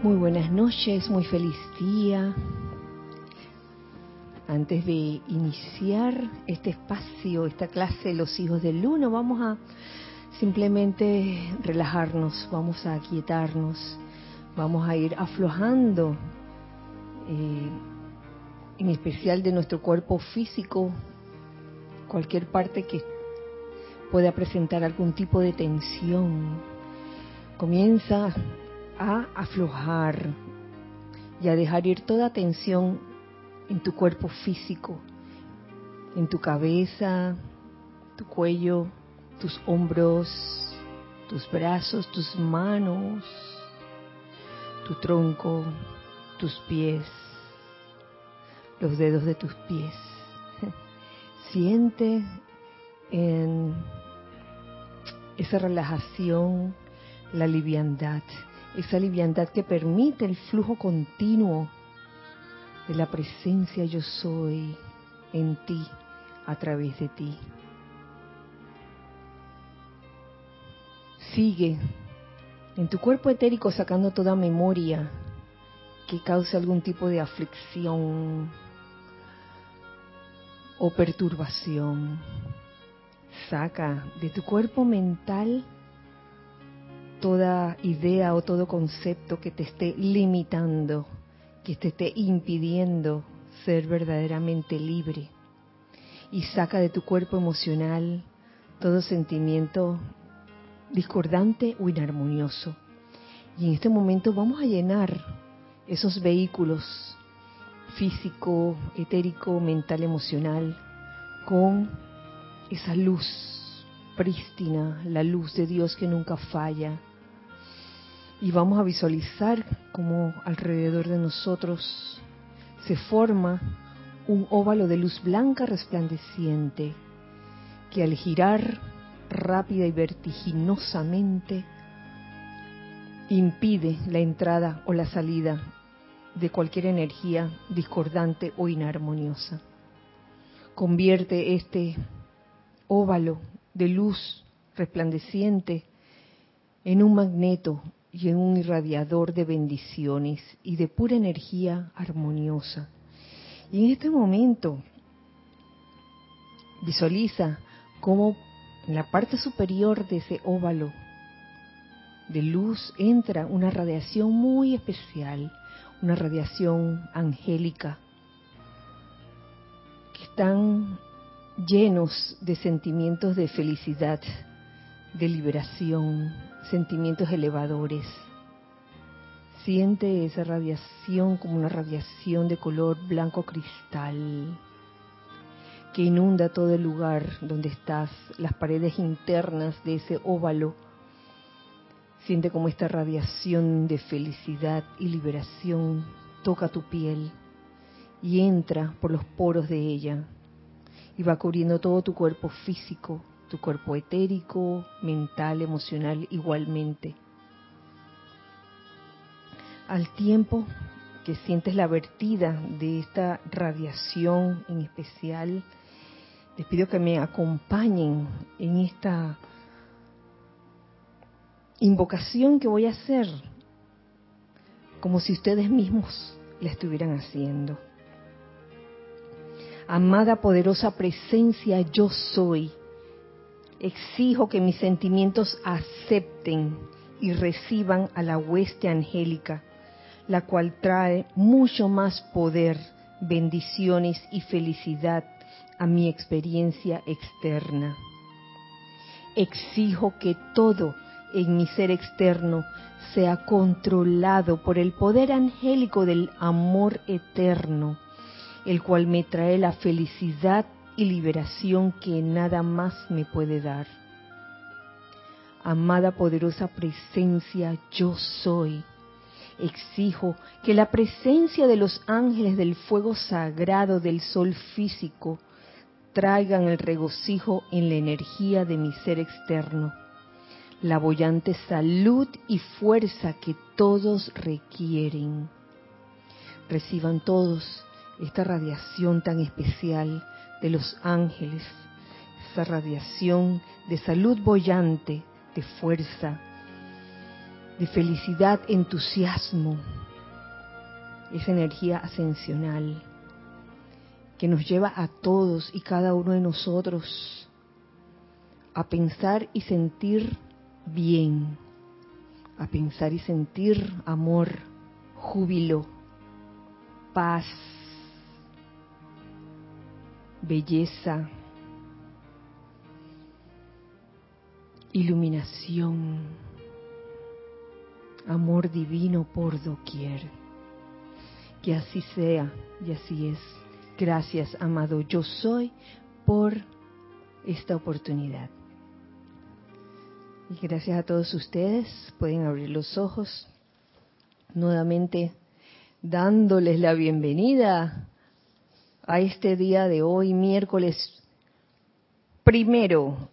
Muy buenas noches, muy feliz día. Antes de iniciar este espacio, esta clase de los hijos del uno, vamos a simplemente relajarnos, vamos a aquietarnos, vamos a ir aflojando, eh, en especial de nuestro cuerpo físico, cualquier parte que pueda presentar algún tipo de tensión. Comienza a aflojar y a dejar ir toda tensión en tu cuerpo físico, en tu cabeza, tu cuello, tus hombros, tus brazos, tus manos, tu tronco, tus pies, los dedos de tus pies. Siente en esa relajación la liviandad esa liviandad que permite el flujo continuo de la presencia yo soy en ti, a través de ti. Sigue en tu cuerpo etérico sacando toda memoria que cause algún tipo de aflicción o perturbación. Saca de tu cuerpo mental toda idea o todo concepto que te esté limitando, que te esté impidiendo ser verdaderamente libre. Y saca de tu cuerpo emocional todo sentimiento discordante o inarmonioso. Y en este momento vamos a llenar esos vehículos físico, etérico, mental, emocional, con esa luz prístina, la luz de Dios que nunca falla, y vamos a visualizar como alrededor de nosotros se forma un óvalo de luz blanca resplandeciente que al girar rápida y vertiginosamente impide la entrada o la salida de cualquier energía discordante o inarmoniosa. Convierte este óvalo de luz resplandeciente en un magneto y en un irradiador de bendiciones y de pura energía armoniosa. Y en este momento visualiza cómo en la parte superior de ese óvalo de luz entra una radiación muy especial, una radiación angélica, que están llenos de sentimientos de felicidad, de liberación, sentimientos elevadores. Siente esa radiación como una radiación de color blanco cristal que inunda todo el lugar donde estás, las paredes internas de ese óvalo. Siente como esta radiación de felicidad y liberación toca tu piel y entra por los poros de ella y va cubriendo todo tu cuerpo físico, tu cuerpo etérico, mental, emocional igualmente. Al tiempo que sientes la vertida de esta radiación en especial, les pido que me acompañen en esta invocación que voy a hacer, como si ustedes mismos la estuvieran haciendo. Amada poderosa presencia, yo soy exijo que mis sentimientos acepten y reciban a la hueste angélica, la cual trae mucho más poder, bendiciones y felicidad a mi experiencia externa. Exijo que todo en mi ser externo sea controlado por el poder angélico del amor eterno, el cual me trae la felicidad y liberación que nada más me puede dar. Amada poderosa presencia, yo soy. Exijo que la presencia de los ángeles del fuego sagrado del sol físico traigan el regocijo en la energía de mi ser externo, la bollante salud y fuerza que todos requieren. Reciban todos esta radiación tan especial de los ángeles, esa radiación de salud bollante, de fuerza, de felicidad, entusiasmo, esa energía ascensional que nos lleva a todos y cada uno de nosotros a pensar y sentir bien, a pensar y sentir amor, júbilo, paz, belleza, iluminación, amor divino por doquier. Que así sea y así es. Gracias, amado yo soy, por esta oportunidad. Y gracias a todos ustedes, pueden abrir los ojos nuevamente dándoles la bienvenida a este día de hoy, miércoles primero,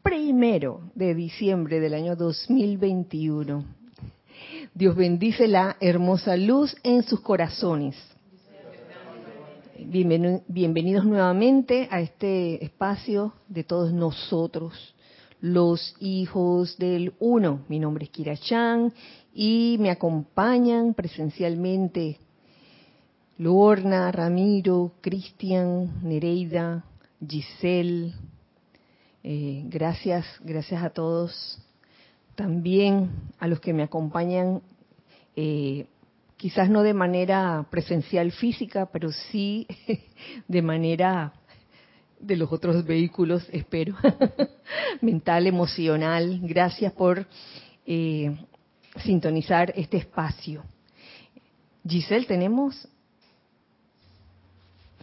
primero de diciembre del año 2021. Dios bendice la hermosa luz en sus corazones. Bienvenidos nuevamente a este espacio de todos nosotros, los hijos del uno. Mi nombre es Kira Chan y me acompañan presencialmente Lorna, Ramiro, Cristian, Nereida, Giselle. Eh, gracias, gracias a todos. También a los que me acompañan, eh, quizás no de manera presencial física, pero sí de manera de los otros vehículos, espero, mental, emocional. Gracias por eh, sintonizar este espacio. Giselle, tenemos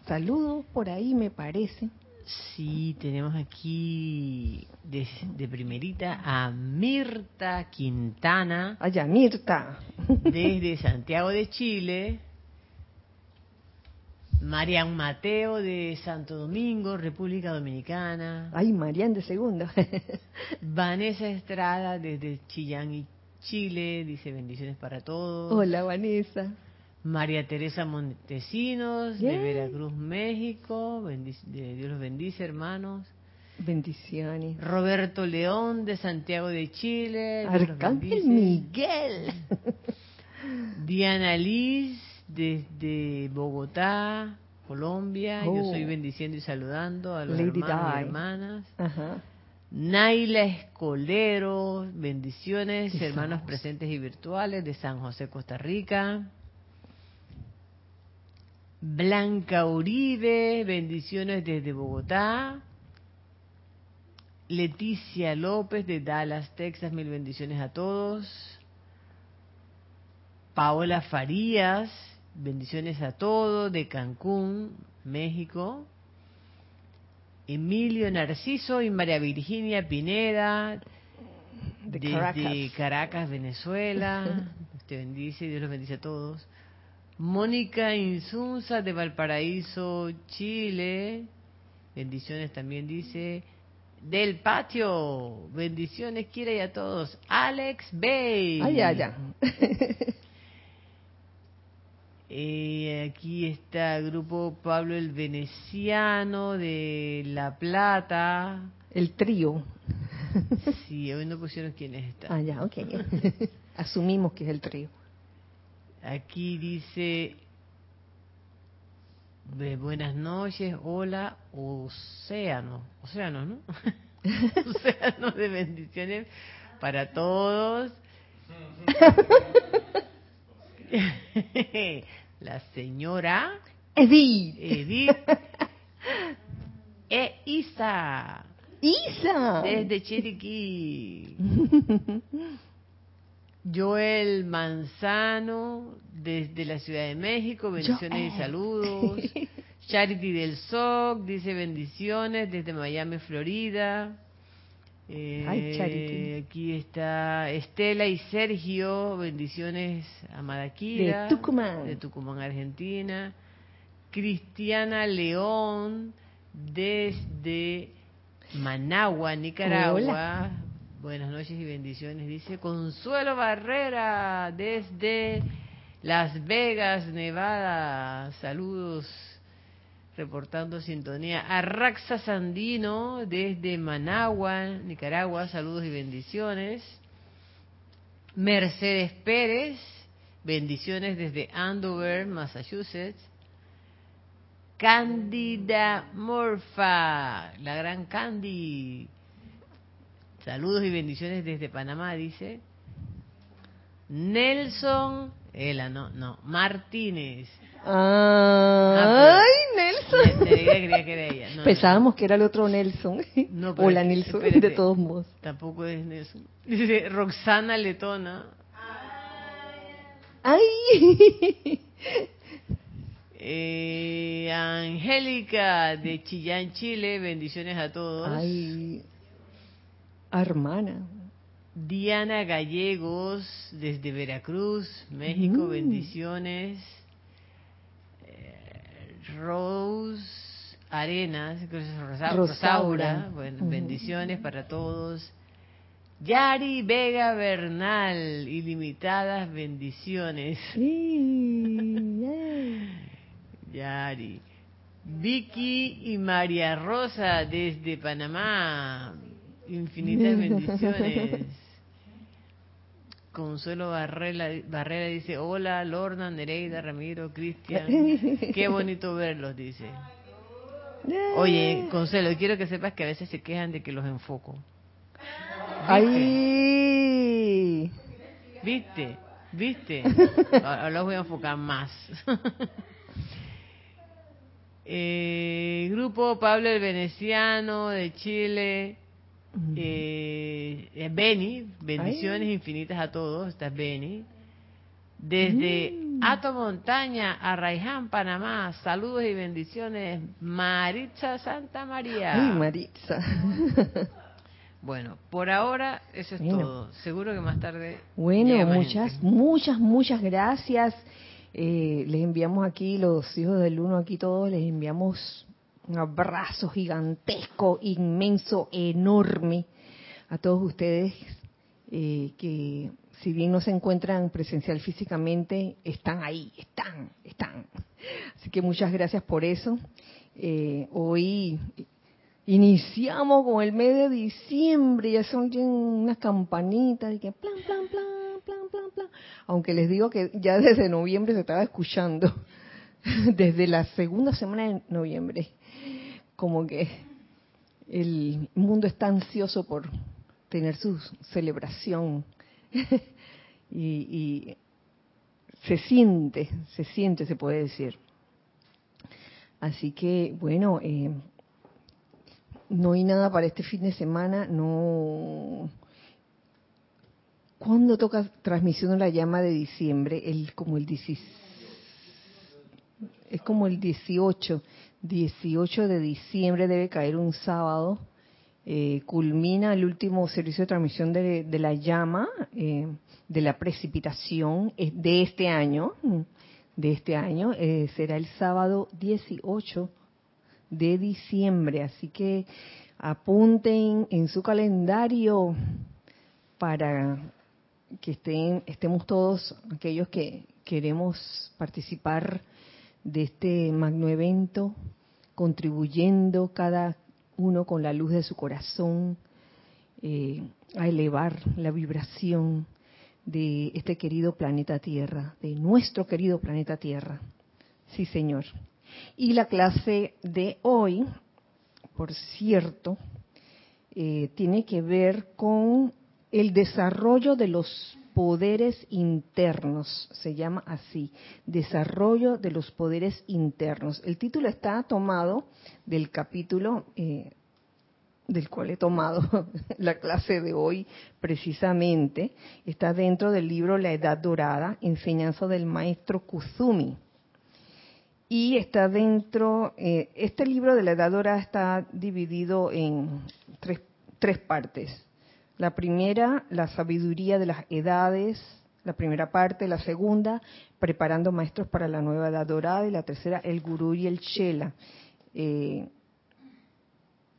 saludos por ahí, me parece. Sí, tenemos aquí de, primerita a Mirta Quintana. Allá, Mirta. Desde Santiago de Chile. Marian Mateo de Santo Domingo, República Dominicana. Ay, Marian de segunda. Vanessa Estrada desde Chillán y Chile, dice bendiciones para todos. Hola, Vanessa. María Teresa Montesinos, de Veracruz, México. Dios los bendice, hermanos. Bendiciones. Roberto León, de Santiago de Chile. Arcángel Miguel. Diana Liz, desde Bogotá, Colombia. Yo soy oh. bendiciendo y saludando a los hermanos y hermanas. Naila Escolero, bendiciones, hermanos presentes y virtuales de San José, Costa Rica. Blanca Uribe, bendiciones desde Bogotá. Leticia López de Dallas, Texas, mil bendiciones a todos. Paola Farías, bendiciones a todos de Cancún, México. Emilio Narciso y María Virginia Pineda de desde Caracas, Venezuela. Te bendice, Dios los bendice a todos. Mónica Insunza de Valparaíso, Chile. Bendiciones también dice. Del patio. Bendiciones, quiere y a todos. Alex Bay. Ay, ay, ay. Eh, aquí está el grupo Pablo el Veneciano de La Plata. El trío. Sí, hoy no pusieron quiénes están. Ah, ya, ok. Asumimos que es el trío. Aquí dice, de buenas noches, hola, océano, océano, ¿no? océano de bendiciones para todos. La señora Edith. Edith. e Isa. Isa. Desde Chiriquí. Joel Manzano, desde la Ciudad de México, bendiciones y saludos. Charity del SOC, dice bendiciones desde Miami, Florida. Eh, aquí está Estela y Sergio, bendiciones a Madaquira. De Tucumán. De Tucumán, Argentina. Cristiana León, desde Managua, Nicaragua. Buenas noches y bendiciones. Dice Consuelo Barrera desde Las Vegas, Nevada. Saludos, reportando sintonía. Arraxa Sandino desde Managua, Nicaragua. Saludos y bendiciones. Mercedes Pérez, bendiciones desde Andover, Massachusetts. Cándida Morfa, la gran Candy. Saludos y bendiciones desde Panamá, dice. Nelson, Ela, no, no, Martínez. Ah, ¡Ay, Nelson! creía que era ella. Pensábamos que era el otro Nelson. No, o la Nelson, de todos modos. Tampoco es Nelson. Dice Roxana Letona. ¡Ay! Eh, Angélica de Chillán, Chile, bendiciones a todos. Ay, hermana. Diana Gallegos desde Veracruz, México, mm. bendiciones. Eh, Rose Arenas, Rosaura, bueno, bendiciones para todos. Yari Vega Bernal, ilimitadas bendiciones. Yari. Vicky y María Rosa desde Panamá. Infinitas bendiciones. Consuelo Barrera, Barrera dice, hola Lorna, Nereida, Ramiro, Cristian. Qué bonito verlos, dice. Oye, Consuelo, quiero que sepas que a veces se quejan de que los enfoco. ¡Ay! ¿Viste? ¿Viste? Ahora los voy a enfocar más. Eh, grupo Pablo el Veneciano de Chile. Eh, Beni, bendiciones infinitas a todos. Esta es Beni. Desde mm. Ato Montaña, a Raiján, Panamá. Saludos y bendiciones. Maritza Santa María. Ay, Maritza. Bueno, por ahora eso es todo. Seguro que más tarde. Bueno, muchas, muchas, muchas gracias. Eh, les enviamos aquí, los hijos del uno, aquí todos, les enviamos un abrazo gigantesco, inmenso, enorme a todos ustedes eh, que si bien no se encuentran presencial físicamente, están ahí, están, están. Así que muchas gracias por eso. Eh, hoy iniciamos con el mes de diciembre, ya son unas campanitas y que plan, plan, plan, aunque les digo que ya desde noviembre se estaba escuchando, desde la segunda semana de noviembre, como que el mundo está ansioso por tener su celebración y, se siente, se siente, se puede decir. Así que, bueno, eh, no hay nada para este fin de semana, no ¿Cuándo toca transmisión de la llama de diciembre? El, como el es como el 18. 18 de diciembre debe caer un sábado. Eh, culmina el último servicio de transmisión de, la llama, eh, de la precipitación eh, de este año. De este año será el sábado 18 de diciembre. Así que apunten en su calendario para que estén, estemos todos aquellos que queremos participar de este magno evento, contribuyendo cada uno con la luz de su corazón eh, a elevar la vibración de este querido planeta Tierra, de nuestro querido planeta Tierra. Sí, Señor. Y la clase de hoy, por cierto, eh, tiene que ver con el desarrollo de los poderes internos, se llama así, desarrollo de los poderes internos. El título está tomado del capítulo eh, del cual he tomado la clase de hoy precisamente, está dentro del libro La Edad Dorada, enseñanza del maestro Kuzumi. Y está dentro, eh, este libro de la Edad Dorada está dividido en tres, tres partes. La primera, la sabiduría de las edades, la primera parte, la segunda, preparando maestros para la nueva edad dorada, y la tercera, el gurú y el chela. Eh,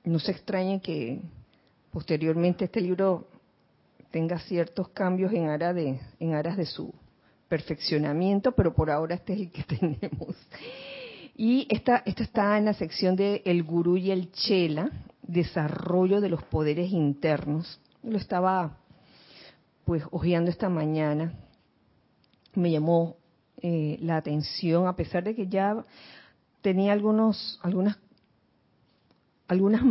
no se extrañe que posteriormente este libro tenga ciertos cambios en, aras de, su perfeccionamiento, pero por ahora este es el que tenemos. Y esta, está en la sección de El Gurú y el Chela, desarrollo de los poderes internos lo estaba pues hojeando esta mañana, me llamó eh, la atención, a pesar de que ya tenía algunos, algunas, algunas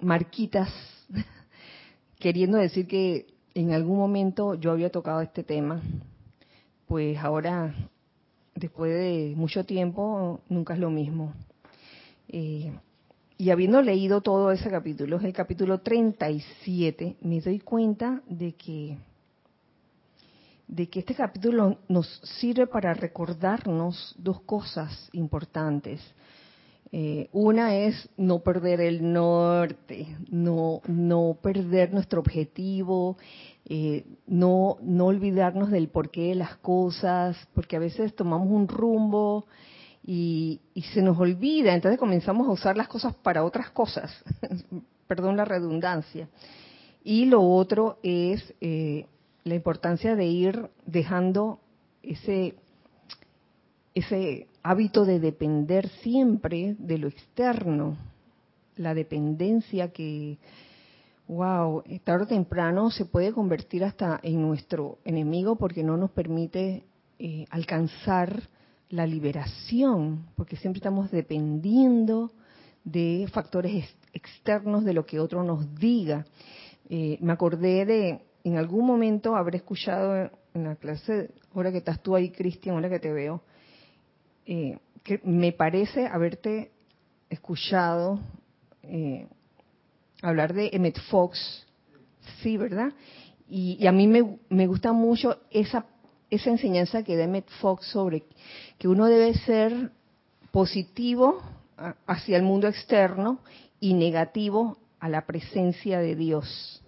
marquitas queriendo decir que en algún momento yo había tocado este tema, pues ahora, después de mucho tiempo, nunca es lo mismo. Eh, y habiendo leído todo ese capítulo, el capítulo 37, me doy cuenta de que de que este capítulo nos sirve para recordarnos dos cosas importantes. Eh, una es no perder el norte, no, no perder nuestro objetivo, eh, no, no olvidarnos del porqué de las cosas, porque a veces tomamos un rumbo y, se nos olvida, entonces comenzamos a usar las cosas para otras cosas, perdón la redundancia. Y lo otro es eh, la importancia de ir dejando ese, ese hábito de depender siempre de lo externo, la dependencia que, wow, tarde o temprano se puede convertir hasta en nuestro enemigo porque no nos permite eh, alcanzar la liberación, porque siempre estamos dependiendo de factores externos de lo que otro nos diga. Eh, me acordé de en algún momento habré escuchado en la clase, ahora que estás tú ahí, Cristian, ahora que te veo, eh, que me parece haberte escuchado eh, hablar de Emmett Fox, sí, ¿verdad? Y, a mí me, me, gusta mucho esa, esa enseñanza que da Emmett Fox sobre que uno debe ser positivo hacia el mundo externo y negativo a la presencia de Dios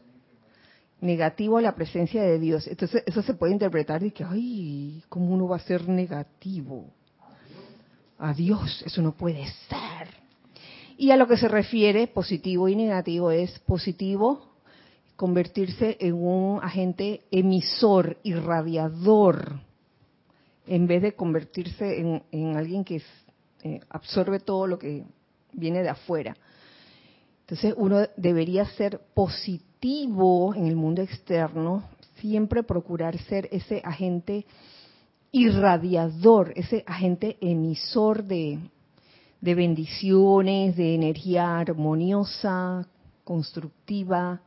negativo a la presencia de Dios. Entonces eso se puede interpretar de que, ay, ¿cómo uno va a ser negativo? A Dios, eso no puede ser. Y a lo que se refiere positivo y negativo es positivo convertirse en un agente emisor, irradiador, en vez de convertirse en, alguien que eh, absorbe todo lo que viene de afuera. Entonces uno debería ser positivo en el mundo externo, siempre procurar ser ese agente irradiador, ese agente emisor de, bendiciones, de energía armoniosa, constructiva,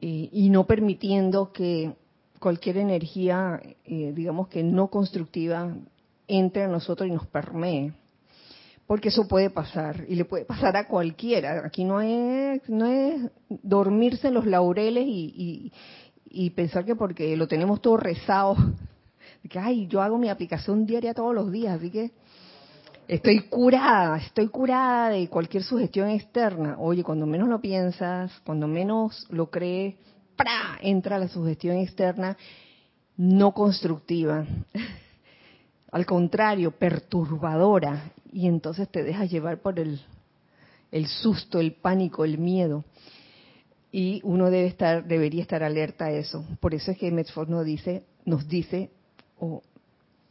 eh, y no permitiendo que cualquier energía, eh, digamos que no constructiva, entre a nosotros y nos permee porque eso puede pasar y le puede pasar a cualquiera. Aquí no es, no es dormirse en los laureles y, pensar que porque lo tenemos todo rezado, que ay, yo hago mi aplicación diaria todos los días, así que estoy curada, estoy curada de cualquier sugestión externa. Oye, cuando menos lo piensas, cuando menos lo crees, entra la sugestión externa no constructiva. Al contrario, perturbadora y entonces te dejas llevar por el, el susto, el pánico, el miedo. Y uno debe estar, debería estar alerta a eso. Por eso es que Medford nos dice, nos dice o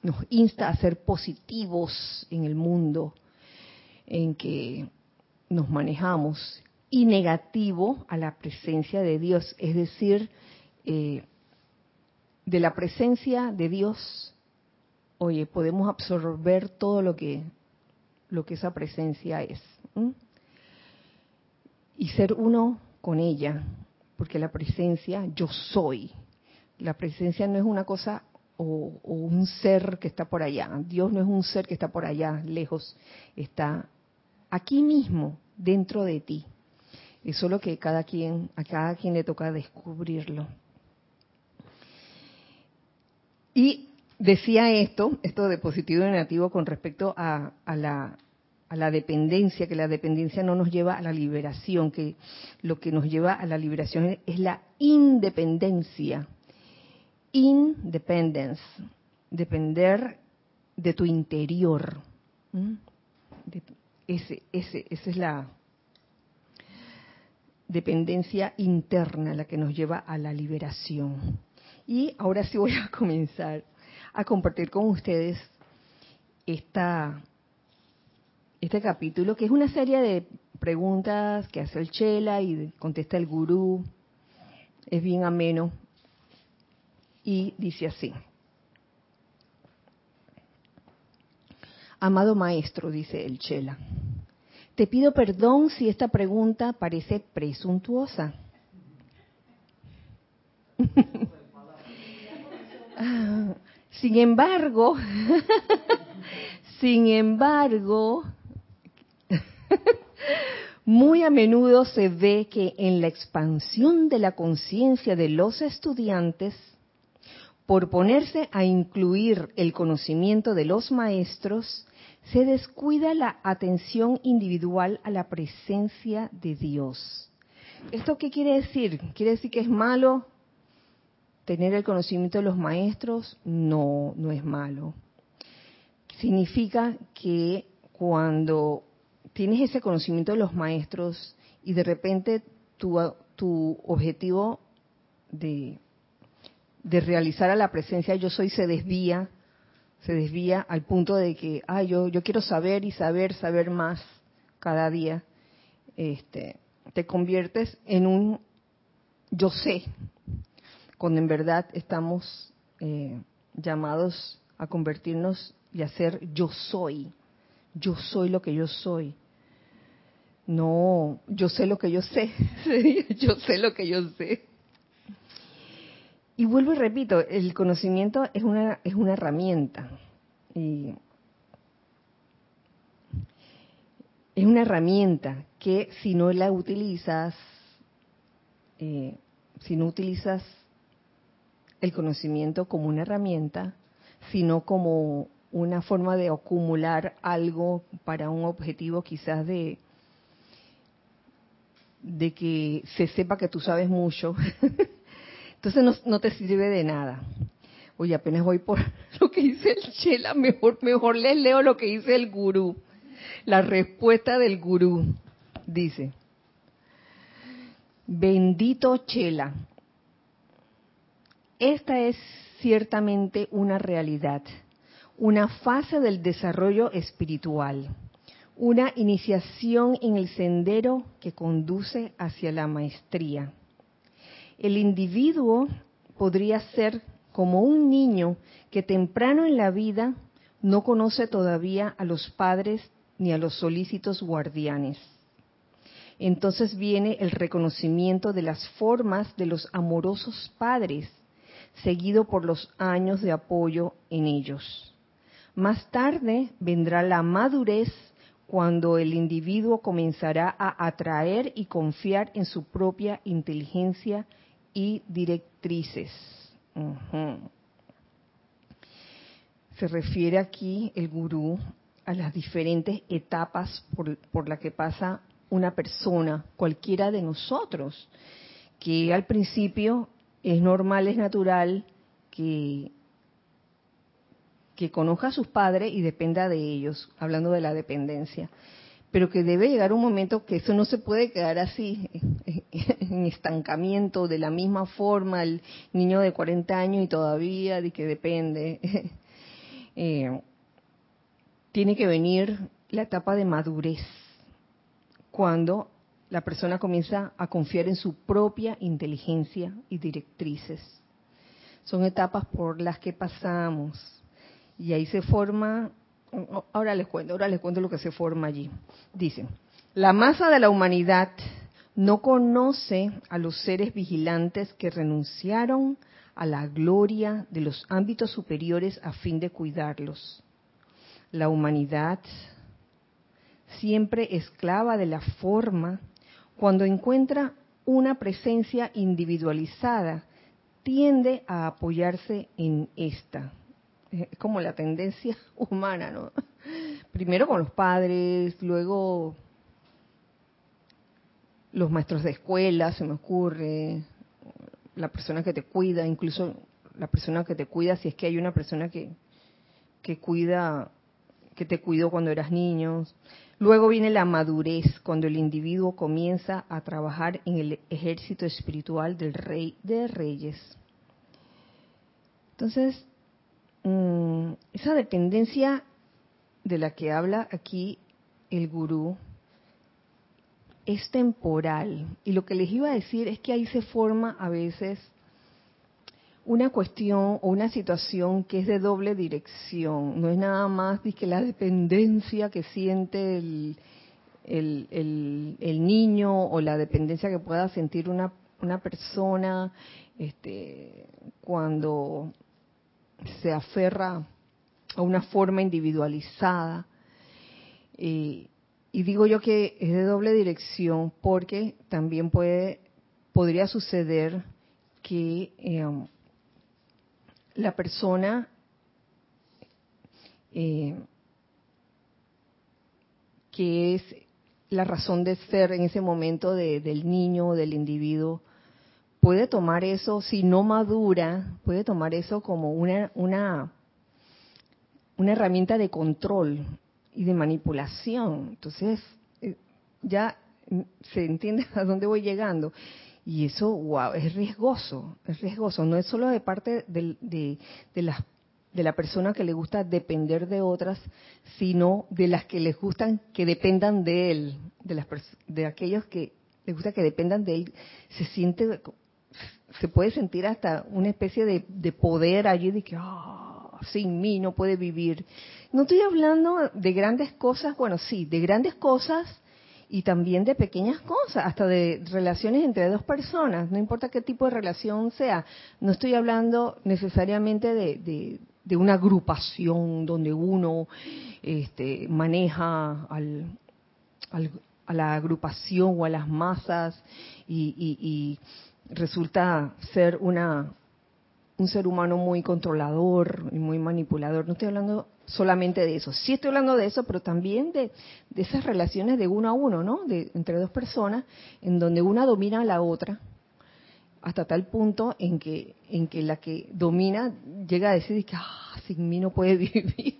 nos insta a ser positivos en el mundo en que nos manejamos y negativo a la presencia de Dios, es decir, eh, de la presencia de Dios, oye, podemos absorber todo lo que lo que esa presencia es. Y ser uno con ella, porque la presencia, yo soy. La presencia no es una cosa o, un ser que está por allá. Dios no es un ser que está por allá, lejos. Está aquí mismo, dentro de ti. Es solo que cada quien, a cada quien le toca descubrirlo. Y decía esto, esto de positivo y negativo con respecto a, la, a la dependencia, que la dependencia no nos lleva a la liberación, que lo que nos lleva a la liberación es la independencia. Independence, depender de tu interior. ese, ese, esa es la dependencia interna la que nos lleva a la liberación. Y ahora sí voy a comenzar a compartir con ustedes esta, este capítulo, que es una serie de preguntas que hace el Chela y contesta el gurú. Es bien ameno. Y dice así. Amado maestro, dice el Chela, te pido perdón si esta pregunta parece presuntuosa. sin embargo, sin embargo, muy a menudo se ve que en la expansión de la conciencia de los estudiantes, por ponerse a incluir el conocimiento de los maestros, se descuida la atención individual a la presencia de Dios. ¿Esto qué quiere decir? ¿Quiere decir que es malo tener el conocimiento de los maestros? No, no es malo. Significa que cuando tienes ese conocimiento de los maestros y de repente tu, tu objetivo de, de realizar a la presencia yo soy se desvía, se desvía al punto de que, ah, yo, yo quiero saber y saber, saber más cada día, este, te conviertes en un yo sé, cuando en verdad estamos eh, llamados a convertirnos y a ser yo soy, yo soy lo que yo soy. No, yo sé lo que yo sé, yo sé lo que yo sé. Y vuelvo y repito, el conocimiento es una, es una herramienta. Y es una herramienta que si no la utilizas, eh, si no utilizas el conocimiento como una herramienta, sino como una forma de acumular algo para un objetivo quizás de, de que se sepa que tú sabes mucho, Entonces no, te sirve de nada. Oye, apenas voy por lo que dice el Chela, mejor, mejor les leo lo que dice el gurú. La respuesta del gurú dice, bendito Chela, esta es ciertamente una realidad, una fase del desarrollo espiritual, una iniciación en el sendero que conduce hacia la maestría el individuo podría ser como un niño que temprano en la vida no conoce todavía a los padres ni a los solícitos guardianes. Entonces viene el reconocimiento de las formas de los amorosos padres, seguido por los años de apoyo en ellos. Más tarde vendrá la madurez cuando el individuo comenzará a atraer y confiar en su propia inteligencia y directrices. Se refiere aquí el gurú a las diferentes etapas por, por las que pasa una persona, cualquiera de nosotros, que al principio es normal, es natural que, que conozca a sus padres y dependa de ellos, hablando de la dependencia pero que debe llegar un momento que eso no se puede quedar así, en estancamiento, de la misma forma, el niño de 40 años y todavía de que depende. Eh, tiene que venir la etapa de madurez, cuando la persona comienza a confiar en su propia inteligencia y directrices. Son etapas por las que pasamos y ahí se forma ahora les cuento, ahora les cuento lo que se forma allí. Dice, la masa de la humanidad no conoce a los seres vigilantes que renunciaron a la gloria de los ámbitos superiores a fin de cuidarlos. La humanidad, siempre esclava de la forma, cuando encuentra una presencia individualizada, tiende a apoyarse en esta es como la tendencia humana, ¿no? Primero con los padres, luego los maestros de escuela, se me ocurre, la persona que te cuida, incluso la persona que te cuida, si es que hay una persona que, que cuida, que te cuidó cuando eras niño. Luego viene la madurez, cuando el individuo comienza a trabajar en el ejército espiritual del rey de reyes. Entonces, Mm, esa dependencia de la que habla aquí el gurú es temporal. Y lo que les iba a decir es que ahí se forma a veces una cuestión o una situación que es de doble dirección. No es nada más que la dependencia que siente el, el, niño o la dependencia que pueda sentir una, una persona este, cuando se aferra a una forma individualizada. Y digo yo que es de doble dirección porque también puede podría suceder que eh, la persona eh, que es la razón de ser en ese momento del niño, del individuo, puede tomar eso, si no madura, puede tomar eso como una, una, una herramienta de control y de manipulación. Entonces, eh, ya se entiende a dónde voy llegando. Y eso, wow, es riesgoso, es riesgoso. No es solo de parte de, de, las de la persona que le gusta depender de otras, sino de las que les gustan que dependan de él, de las de aquellos que les gusta que dependan de él, se siente se puede sentir hasta una especie de, de poder allí de que ah, sin mí no puede vivir. No estoy hablando de grandes cosas, bueno, sí, de grandes cosas y también de pequeñas cosas, hasta de relaciones entre dos personas, no importa qué tipo de relación sea. No estoy hablando necesariamente de, de, una agrupación donde uno este, maneja al, a la agrupación o a las masas y resulta ser una un ser humano muy controlador y muy manipulador. No estoy hablando solamente de eso. Sí estoy hablando de eso, pero también de, esas relaciones de uno a uno, ¿no? De, entre dos personas, en donde una domina a la otra, hasta tal punto en que, en que la que domina llega a decir que ah, sin mí no puede vivir.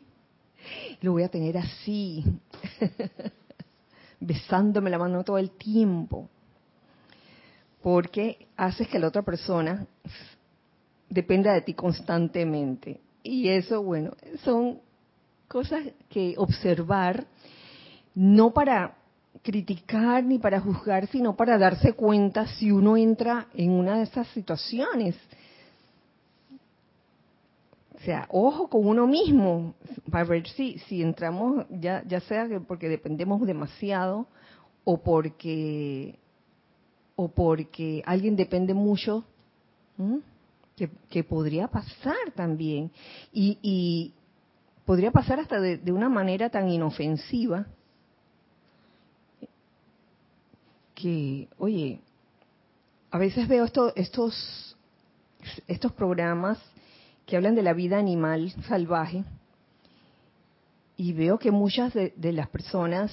Lo voy a tener así, besándome la mano todo el tiempo porque haces que la otra persona dependa de ti constantemente. Y eso, bueno, son cosas que observar, no para criticar ni para juzgar, sino para darse cuenta si uno entra en una de esas situaciones. O sea, ojo con uno mismo, para ver si, si entramos, ya, ya sea porque dependemos demasiado o porque o porque alguien depende mucho, que, podría pasar también, y, podría pasar hasta de, una manera tan inofensiva, que, oye, a veces veo estos, estos programas que hablan de la vida animal salvaje, y veo que muchas de, de las personas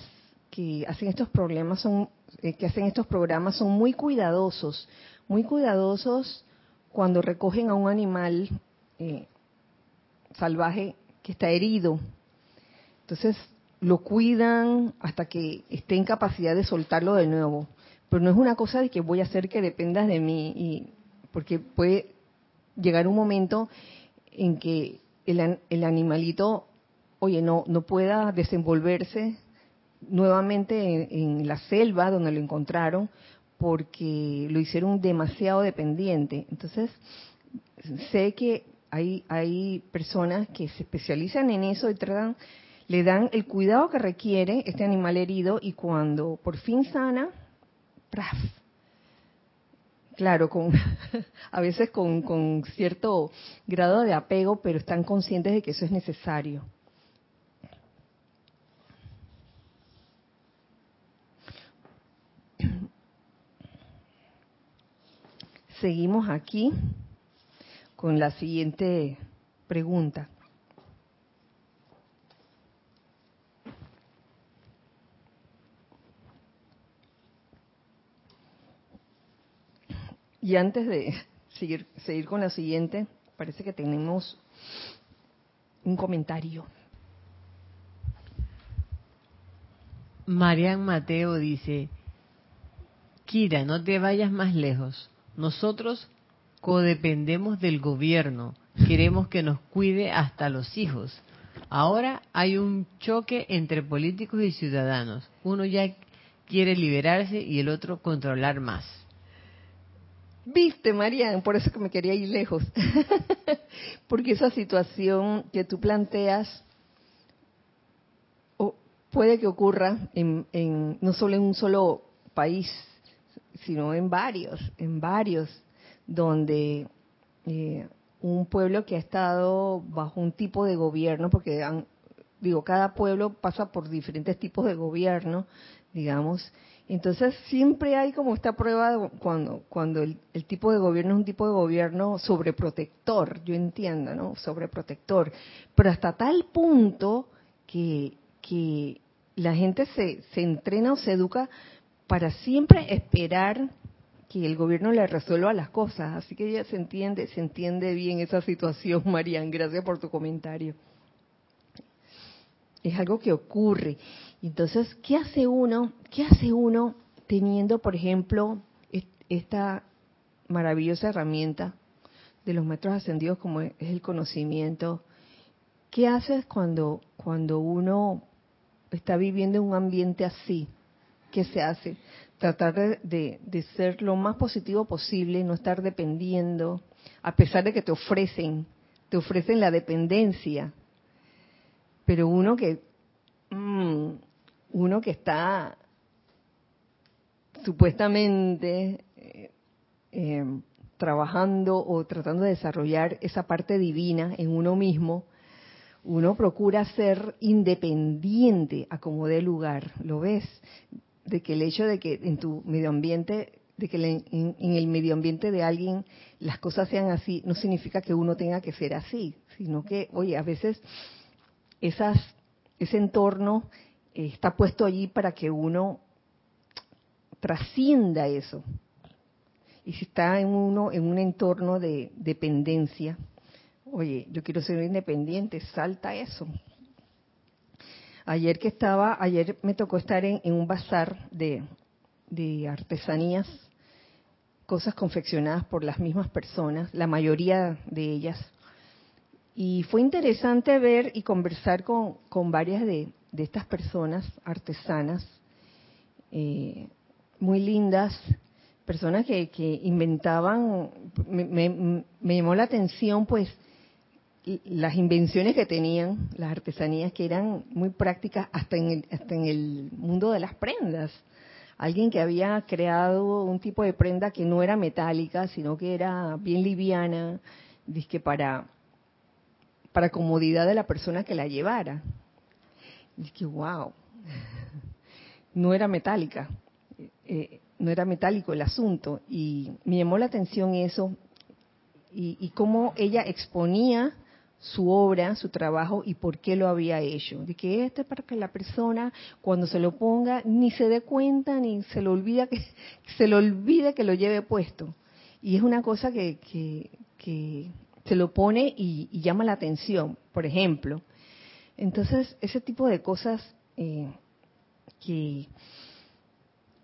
que hacen estos problemas son que hacen estos programas son muy cuidadosos, muy cuidadosos cuando recogen a un animal eh, salvaje que está herido. Entonces lo cuidan hasta que esté en capacidad de soltarlo de nuevo. Pero no es una cosa de que voy a hacer que dependas de mí, y, porque puede llegar un momento en que el, el animalito, oye, no, no pueda desenvolverse nuevamente en, la selva donde lo encontraron porque lo hicieron demasiado dependiente. Entonces, sé que hay, hay personas que se especializan en eso y tratan, le dan el cuidado que requiere este animal herido y cuando por fin sana, ¡praf! Claro, con, a veces con, con cierto grado de apego, pero están conscientes de que eso es necesario. Seguimos aquí con la siguiente pregunta. Y antes de seguir, seguir con la siguiente, parece que tenemos un comentario. Marian Mateo dice, Kira, no te vayas más lejos. Nosotros codependemos del gobierno, queremos que nos cuide hasta los hijos. Ahora hay un choque entre políticos y ciudadanos. Uno ya quiere liberarse y el otro controlar más. Viste, María, por eso que me quería ir lejos. Porque esa situación que tú planteas puede que ocurra en, no solo en un solo país, sino en varios, en varios, donde eh, un pueblo que ha estado bajo un tipo de gobierno, porque digo, cada pueblo pasa por diferentes tipos de gobierno, digamos, entonces siempre hay como esta prueba cuando, cuando el, tipo de gobierno es un tipo de gobierno sobreprotector, yo entiendo, ¿no? Sobreprotector, pero hasta tal punto que, que la gente se, se entrena o se educa para siempre esperar que el gobierno le resuelva las cosas. Así que ya se entiende, se entiende bien esa situación, Marian. Gracias por tu comentario. Es algo que ocurre. Entonces, ¿qué hace uno? ¿Qué hace uno teniendo, por ejemplo, esta maravillosa herramienta de los metros ascendidos como es el conocimiento? ¿Qué haces cuando cuando uno está viviendo en un ambiente así? ¿Qué se hace? Tratar de, de ser lo más positivo posible, no estar dependiendo, a pesar de que te ofrecen, te ofrecen la dependencia, pero uno que mm, uno que está supuestamente eh, eh, trabajando o tratando de desarrollar esa parte divina en uno mismo, uno procura ser independiente a como dé lugar. ¿Lo ves? De que el hecho de que en tu medio ambiente, de que en, el medio ambiente de alguien las cosas sean así, no significa que uno tenga que ser así, sino que, oye, a veces esas, ese entorno está puesto allí para que uno trascienda eso. Y si está en uno en un entorno de dependencia, oye, yo quiero ser independiente, salta eso. Ayer que estaba, ayer me tocó estar en, un bazar de, artesanías, cosas confeccionadas por las mismas personas, la mayoría de ellas. Y fue interesante ver y conversar con, varias de, estas personas artesanas, eh, muy lindas, personas que, inventaban, me, llamó la atención pues las invenciones que tenían, las artesanías que eran muy prácticas hasta en el, hasta en el mundo de las prendas. Alguien que había creado un tipo de prenda que no era metálica, sino que era bien liviana, para, para comodidad de la persona que la llevara. Y que, wow, no era metálica, eh, no era metálico el asunto. Y me llamó la atención eso y, cómo ella exponía su obra, su trabajo y por qué lo había hecho. De que esto es para que la persona cuando se lo ponga ni se dé cuenta ni se lo olvida que se lo olvide que lo lleve puesto. Y es una cosa que, que, se lo pone y, llama la atención. Por ejemplo, entonces, ese tipo de cosas eh, que,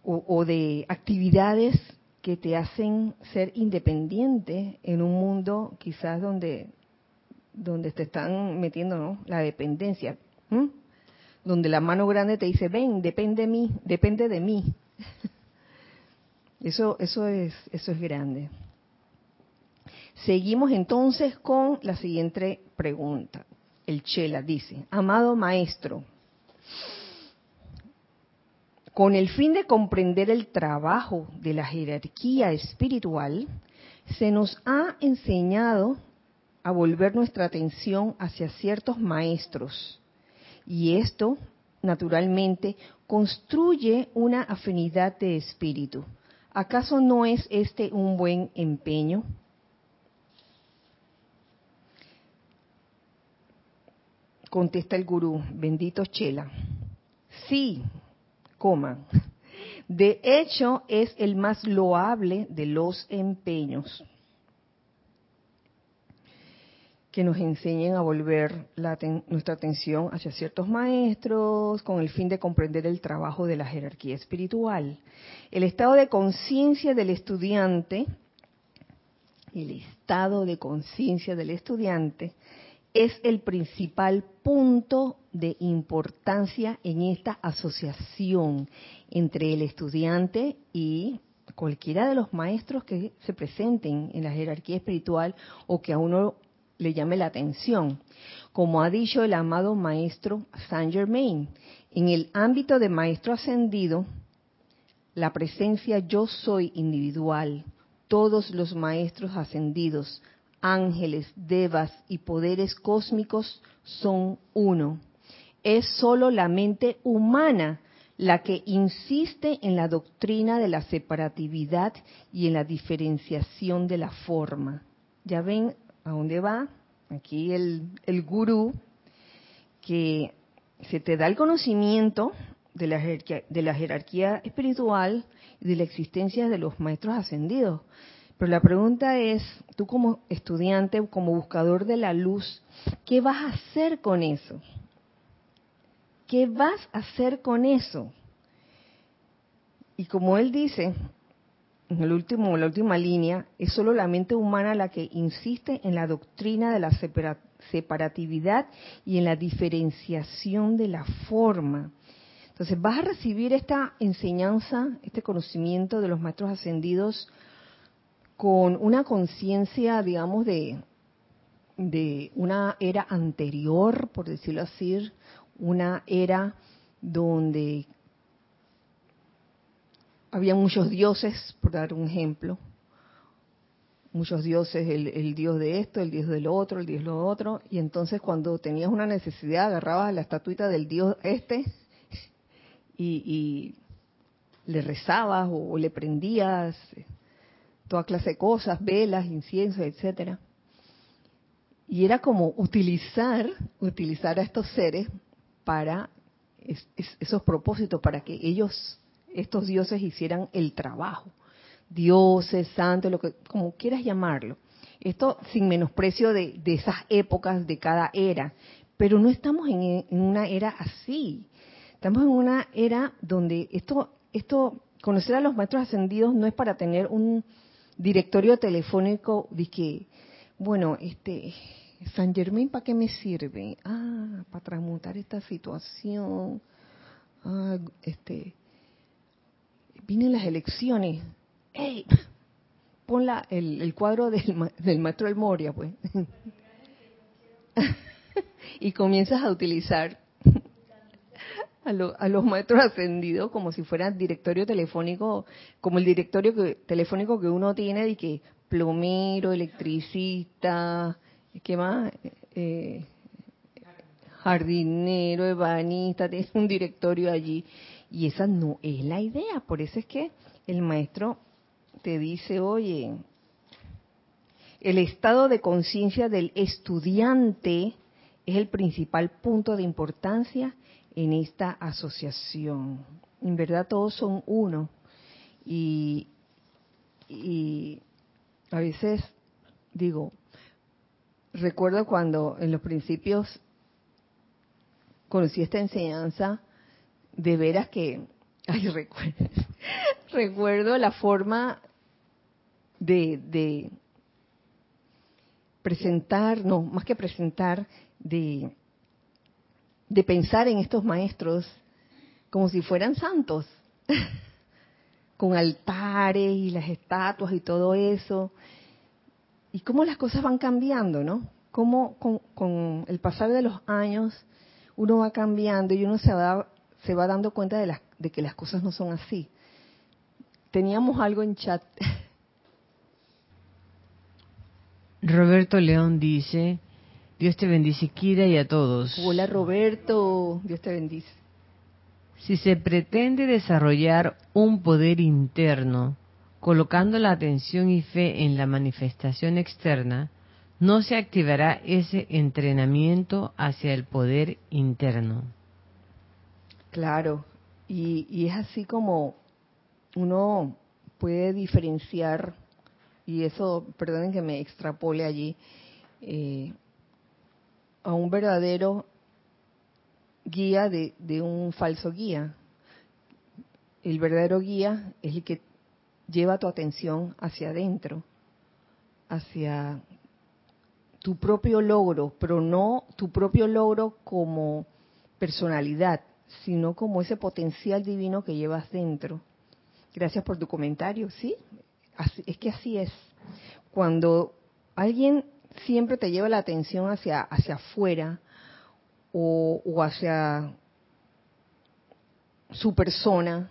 o, de actividades que te hacen ser independiente en un mundo quizás donde, donde te están metiendo la dependencia, donde la mano grande te dice, ven, depende de mí, depende de mí. Eso, eso, es, eso es grande. Seguimos entonces con la siguiente pregunta el Chela dice, amado maestro, con el fin de comprender el trabajo de la jerarquía espiritual, se nos ha enseñado a volver nuestra atención hacia ciertos maestros. Y esto, naturalmente, construye una afinidad de espíritu. ¿Acaso no es este un buen empeño? Contesta el gurú, bendito Chela. Sí, coma. De hecho, es el más loable de los empeños que nos enseñen a volver nuestra atención hacia ciertos maestros con el fin de comprender el trabajo de la jerarquía espiritual. El estado de conciencia del estudiante, el estado de conciencia del estudiante es el principal punto de importancia en esta asociación entre el estudiante y cualquiera de los maestros que se presenten en la jerarquía espiritual o que a uno le llame la atención. Como ha dicho el amado maestro Saint Germain, en el ámbito de maestro ascendido, la presencia yo soy individual, todos los maestros ascendidos, ángeles, devas y poderes cósmicos son uno. Es sólo la mente humana la que insiste en la doctrina de la separatividad y en la diferenciación de la forma. Ya ven a dónde va aquí el, el gurú, que se te da el conocimiento de la, de la jerarquía espiritual y de la existencia de los maestros ascendidos. Pero la pregunta es, tú como estudiante, como buscador de la luz, ¿qué vas a hacer con eso? ¿Qué vas a hacer con eso? Y como él dice, en la última línea, es solo la mente humana la que insiste en la doctrina de la separatividad y en la diferenciación de la forma. Entonces vas a recibir esta enseñanza, este conocimiento de los maestros ascendidos con una conciencia, digamos, de una era anterior, por decirlo así, una era donde había muchos dioses, por dar un ejemplo, muchos dioses, el, dios de esto, el dios del otro, el dios de lo otro, y entonces cuando tenías una necesidad agarrabas la estatuita del dios este y, le rezabas o, le prendías toda clase de cosas, velas, incienso, etcétera. Y era como utilizar, utilizar a estos seres para esos propósitos, para que ellos, estos dioses, hicieran el trabajo. Dioses, santos, lo que, como quieras llamarlo. Esto sin menosprecio de, esas épocas, de cada era. Pero no estamos en, una era así. Estamos en una era donde esto, esto, conocer a los maestros ascendidos no es para tener un directorio telefónico de que, bueno, este, San Germain, ¿para qué me sirve? Ah, para transmutar esta situación. Ah, este, vienen las elecciones. ¡Ey! Pon el, cuadro del, del maestro del Moria, pues. y comienzas a utilizar a, a, los maestros ascendidos como si fueran directorio telefónico, como el directorio telefónico que uno tiene de que plomero, electricista, ¿qué más? Eh, jardinero, ebanista, tienes un directorio allí. Y esa no es la idea. Por eso es que el maestro te dice, oye, el estado de conciencia del estudiante es el principal punto de importancia en esta asociación. En verdad todos son uno. Y, a veces digo, recuerdo cuando en los principios conocí esta enseñanza, de veras que, ay, recuerdo, recuerdo la forma de, de presentar, no, más que presentar, de, de pensar en estos maestros como si fueran santos, con altares y las estatuas y todo eso y cómo las cosas van cambiando, ¿no? Cómo con, el pasar de los años uno va cambiando y uno se va, se va dando cuenta de, las, de que las cosas no son así. Teníamos algo en chat. Roberto León dice, Dios te bendice, Kira, y a todos. Hola Roberto, Dios te bendice. Si se pretende desarrollar un poder interno colocando la atención y fe en la manifestación externa, no se activará ese entrenamiento hacia el poder interno. Claro, y, es así como uno puede diferenciar, y eso, perdonen que me extrapole allí, eh, a un verdadero guía de, de un falso guía. El verdadero guía es el que lleva tu atención hacia adentro, hacia tu propio logro, pero no tu propio logro como personalidad, sino como ese potencial divino que llevas dentro. Gracias por tu comentario, ¿sí? es que así es. Cuando alguien siempre te lleva la atención hacia, hacia afuera o, o hacia su persona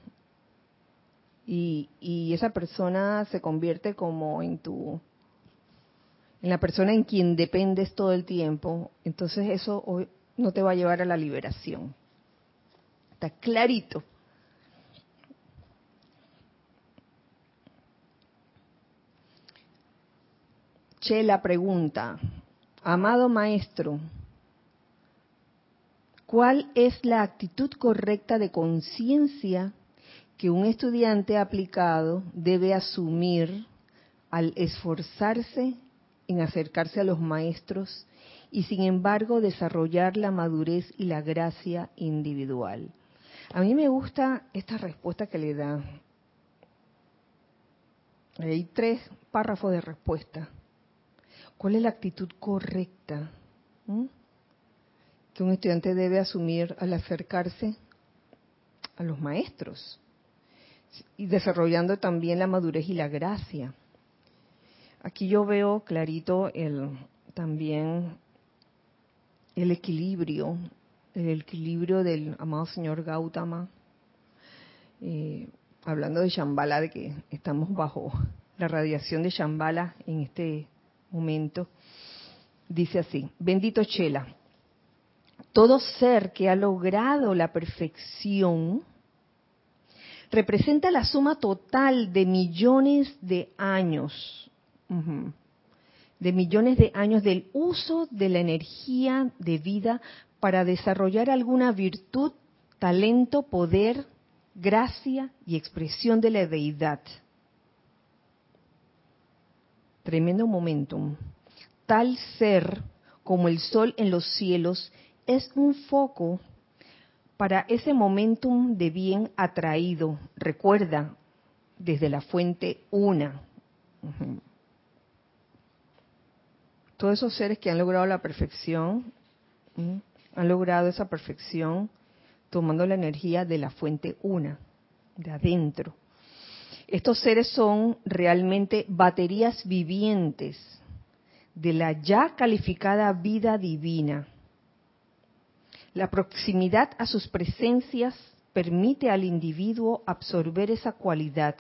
y, y, esa persona se convierte como en tu en la persona en quien dependes todo el tiempo entonces eso no te va a llevar a la liberación está clarito Chela pregunta, amado maestro, ¿cuál es la actitud correcta de conciencia que un estudiante aplicado debe asumir al esforzarse en acercarse a los maestros y sin embargo desarrollar la madurez y la gracia individual? A mí me gusta esta respuesta que le da. Hay tres párrafos de respuesta. ¿Cuál es la actitud correcta que un estudiante debe asumir al acercarse a los maestros? Y desarrollando también la madurez y la gracia. Aquí yo veo clarito el, también el equilibrio, el equilibrio del amado señor Gautama, eh, hablando de Shambhala, de que estamos bajo la radiación de Shambhala en este momento, dice así, bendito Chela, todo ser que ha logrado la perfección representa la suma total de millones de años, de millones de años del uso de la energía de vida para desarrollar alguna virtud, talento, poder, gracia y expresión de la deidad tremendo momentum. Tal ser como el sol en los cielos es un foco para ese momentum de bien atraído. Recuerda, desde la fuente una. Todos esos seres que han logrado la perfección, han logrado esa perfección tomando la energía de la fuente una, de adentro. Estos seres son realmente baterías vivientes de la ya calificada vida divina. La proximidad a sus presencias permite al individuo absorber esa cualidad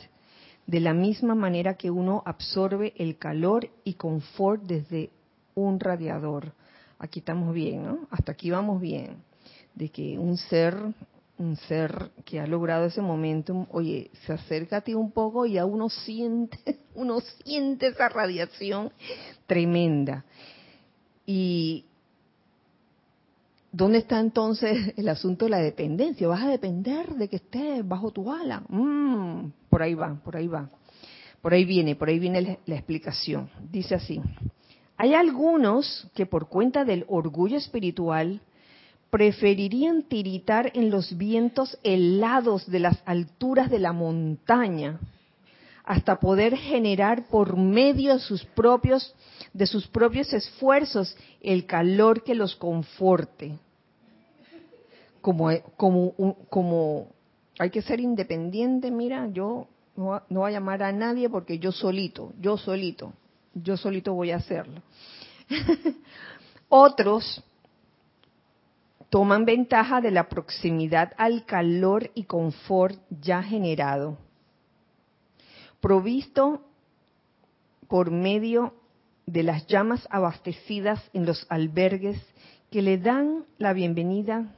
de la misma manera que uno absorbe el calor y confort desde un radiador. Aquí estamos bien, ¿no? Hasta aquí vamos bien. De que un ser un ser que ha logrado ese momento, oye, se acerca a ti un poco y a uno siente, uno siente esa radiación tremenda. Y ¿dónde está entonces el asunto de la dependencia? ¿Vas a depender de que estés bajo tu ala? Mm, por ahí va, por ahí va. Por ahí viene, por ahí viene la explicación. Dice así, hay algunos que por cuenta del orgullo espiritual preferirían tiritar en los vientos helados de las alturas de la montaña hasta poder generar por medio de sus propios de sus propios esfuerzos el calor que los conforte. Como como como hay que ser independiente, mira, yo no, no voy a llamar a nadie porque yo solito, yo solito, yo solito voy a hacerlo. Otros toman ventaja de la proximidad al calor y confort ya generado, provisto por medio de las llamas abastecidas en los albergues que le dan la bienvenida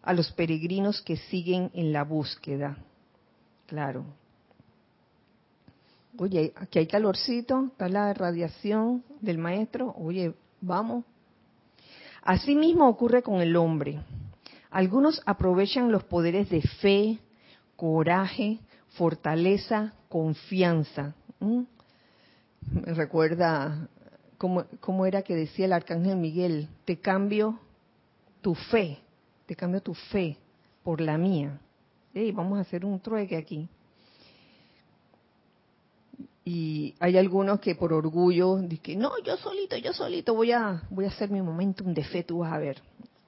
a los peregrinos que siguen en la búsqueda. Claro. Oye, aquí hay calorcito, está la radiación del maestro. Oye, vamos, Asimismo ocurre con el hombre. Algunos aprovechan los poderes de fe, coraje, fortaleza, confianza. Me recuerda cómo, era que decía el arcángel Miguel, te cambio tu fe, te cambio tu fe por la mía. vamos a hacer un trueque aquí. Y hay algunos que por orgullo dicen, no, yo solito, yo solito voy a voy a hacer mi momentum de fe, tú vas a ver.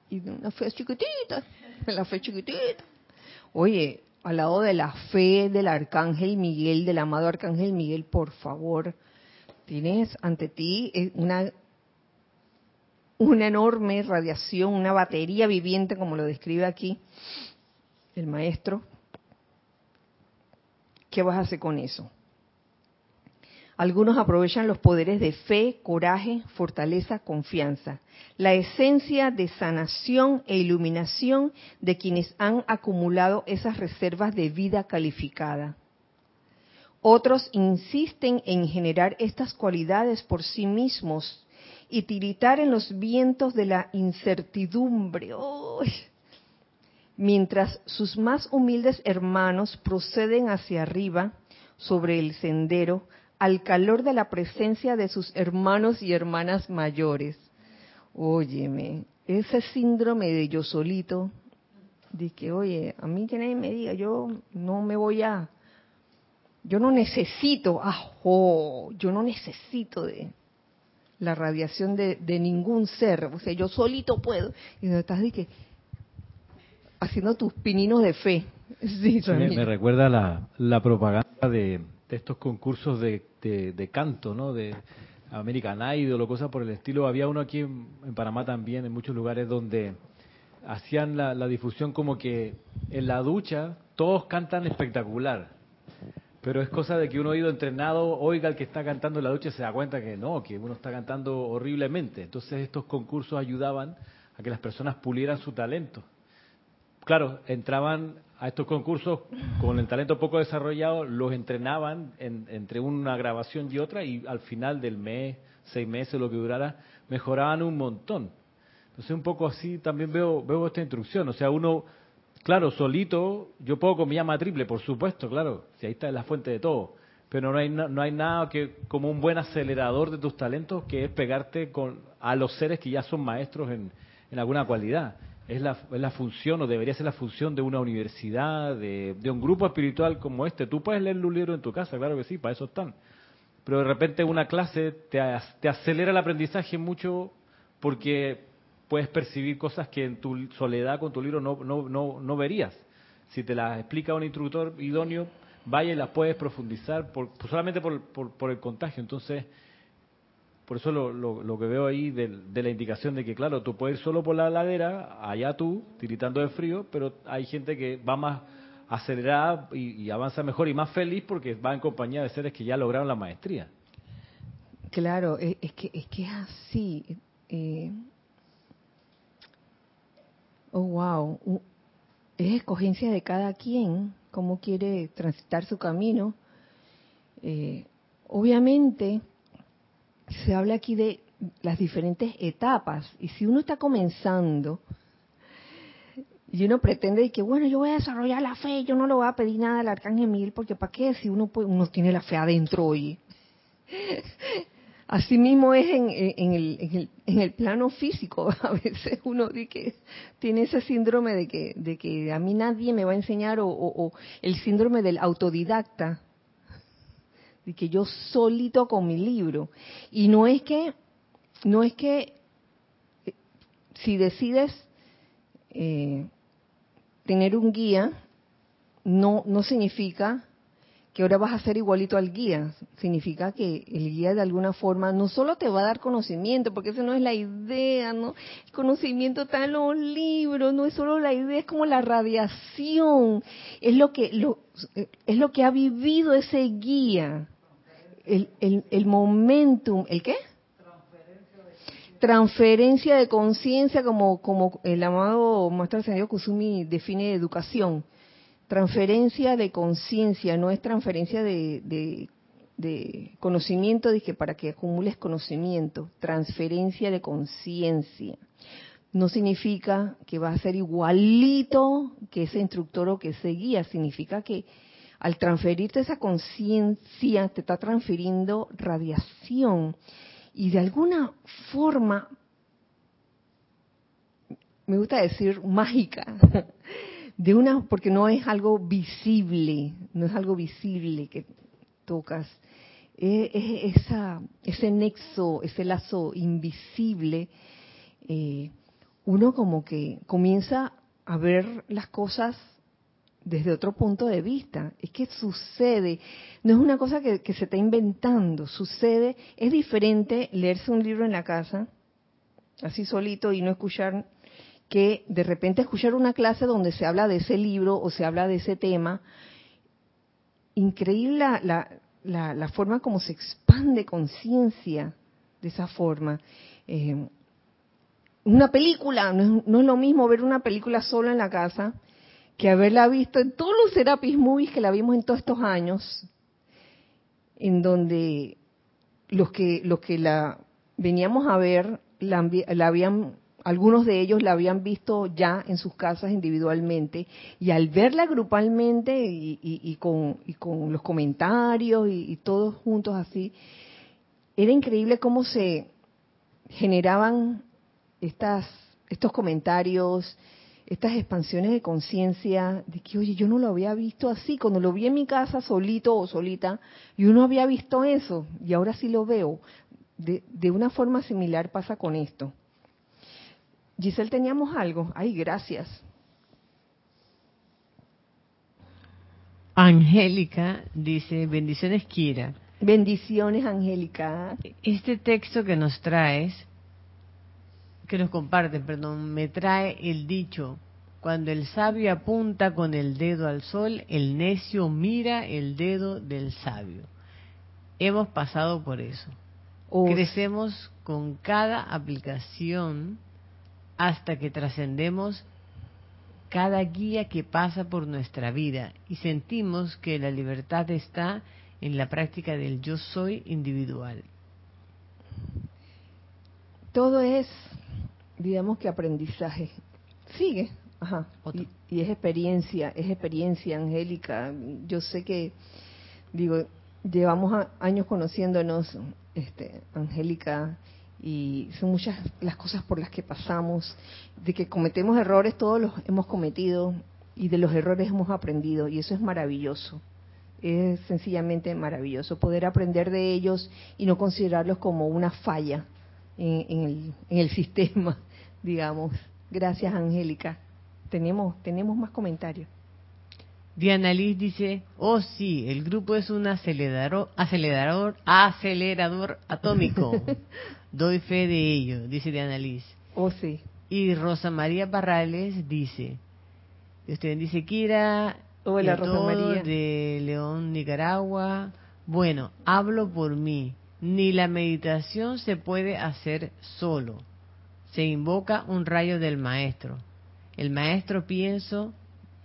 Y una fe chiquitita, la fe chiquitita. Oye, al lado de la fe del arcángel Miguel, del amado arcángel Miguel, por favor, tienes ante ti eh, una, una enorme radiación, una batería viviente, como lo describe aquí el maestro. ¿Qué vas a hacer con eso? Algunos aprovechan los poderes de fe, coraje, fortaleza, confianza, la esencia de sanación e iluminación de quienes han acumulado esas reservas de vida calificada. Otros insisten en generar estas cualidades por sí mismos y tiritar en los vientos de la incertidumbre, mientras sus más humildes hermanos proceden hacia arriba sobre el sendero al calor de la presencia de sus hermanos y hermanas mayores. Óyeme, ese síndrome de yo solito, de que, oye, a mí que nadie me diga, yo no me voy a, yo no necesito, ajo, yo no necesito de la radiación de, ningún ser, o sea, yo solito puedo. Y no estás de que, haciendo tus pininos de fe. Sí, me, recuerda la, la propaganda de, de estos concursos de, de, canto, ¿no? De American Idol o cosas por el estilo. Había uno aquí en, Panamá también, en muchos lugares donde hacían la, la, difusión como que en la ducha todos cantan espectacular. Pero es cosa de que un oído entrenado oiga al que está cantando en la ducha y se da cuenta que no, que uno está cantando horriblemente. Entonces estos concursos ayudaban a que las personas pulieran su talento. Claro, entraban a estos concursos con el talento poco desarrollado, los entrenaban entre una grabación y otra y al final del mes, seis meses, lo que durara, mejoraban un montón. Entonces un poco así también veo, veo esta instrucción. O sea, uno, claro, solito, yo puedo con mi llama triple, por supuesto, claro, si ahí está la fuente de todo. Pero no hay, no hay nada que como un buen acelerador de tus talentos que es pegarte con, a los seres que ya son maestros en, en alguna cualidad es la, es la, función o debería ser la función de una universidad, de, un grupo espiritual como este. Tú puedes leer un libro en tu casa, claro que sí, para eso están. Pero de repente una clase te, te acelera el aprendizaje mucho porque puedes percibir cosas que en tu soledad con tu libro no, no, no, no verías. Si te las explica un instructor idóneo, vaya y las puedes profundizar por, solamente por, por, por el contagio. Entonces, por eso lo, lo, que veo ahí de, la indicación de que, claro, tú puedes ir solo por la ladera, allá tú, tiritando de frío, pero hay gente que va más acelerada y, avanza mejor y más feliz porque va en compañía de seres que ya lograron la maestría. Claro, es, que, es que es así. Eh, oh, wow. Es escogencia de cada quien, cómo quiere transitar su camino. Eh, obviamente, se habla aquí de las diferentes etapas. Y si uno está comenzando y uno pretende que, bueno, yo voy a desarrollar la fe, yo no le voy a pedir nada al arcángel Miguel, porque ¿para qué? Si uno, uno tiene la fe adentro, hoy Así mismo es en, en, el, en, el, en, el, plano físico. A veces uno dice que tiene ese síndrome de que, de que a mí nadie me va a enseñar o el síndrome del autodidacta de que yo solito con mi libro. Y no es que, no es que eh, si decides eh, tener un guía, no, no significa que ahora vas a ser igualito al guía. Significa que el guía de alguna forma no solo te va a dar conocimiento, porque esa no es la idea, ¿no? El conocimiento está en los libros, no es solo la idea, es como la radiación, es lo que, lo, es lo que ha vivido ese guía el, el, el momentum, ¿el qué? Transferencia de conciencia, como, como el amado Maestro Ascendido Kusumi define educación. Transferencia de conciencia, no es transferencia de, de, de conocimiento, dije, para que acumules conocimiento. Transferencia de conciencia. No significa que va a ser igualito que ese instructor o que ese guía, significa que al transferirte esa conciencia, te está transfiriendo radiación. Y de alguna forma, me gusta decir mágica, de una, porque no es algo visible, no es algo visible que tocas. Es, esa, ese nexo, ese lazo invisible, eh, uno como que comienza a ver las cosas desde otro punto de vista. Es que sucede, no es una cosa que, se está inventando, sucede, es diferente leerse un libro en la casa, así solito y no escuchar, que de repente escuchar una clase donde se habla de ese libro o se habla de ese tema. Increíble la, forma como se expande conciencia de esa forma. Eh, una película, no es, no es, lo mismo ver una película sola en la casa que haberla visto en todos los Serapis Movies que la vimos en todos estos años, en donde los que, los que la veníamos a ver, la, habían, algunos de ellos la habían visto ya en sus casas individualmente, y al verla grupalmente y, con, y con, los comentarios y todos juntos así, era increíble cómo se generaban estas, estos comentarios, estas expansiones de conciencia, de que, oye, yo no lo había visto así, cuando lo vi en mi casa solito o solita, yo no había visto eso, y ahora sí lo veo. De, de una forma similar pasa con esto. Giselle, teníamos algo. Ay, gracias. Angélica dice, bendiciones Kira. Bendiciones Angélica. Este texto que nos traes que nos comparten, perdón, me trae el dicho, cuando el sabio apunta con el dedo al sol, el necio mira el dedo del sabio. Hemos pasado por eso. Crecemos con cada aplicación hasta que trascendemos cada guía que pasa por nuestra vida y sentimos que la libertad está en la práctica del yo soy individual. Todo es digamos que aprendizaje. Sigue, ajá. Y, es experiencia, es experiencia, Angélica. Yo sé que, digo, llevamos años conociéndonos, este, Angélica, y son muchas las cosas por las que pasamos, de que cometemos errores, todos los hemos cometido, y de los errores hemos aprendido, y eso es maravilloso. Es sencillamente maravilloso poder aprender de ellos y no considerarlos como una falla, en, el, en el sistema, digamos. Gracias, Angélica. Tenemos, tenemos más comentarios. Diana Liz dice, oh sí, el grupo es un acelerador, acelerador, acelerador atómico. Doy fe de ello, dice Diana Liz. Oh sí. Y Rosa María Barrales dice, usted dice Kira, Hola, Rosa María. de León, Nicaragua. Bueno, hablo por mí. Ni la meditación se puede hacer solo. Se invoca un rayo del maestro. El maestro pienso,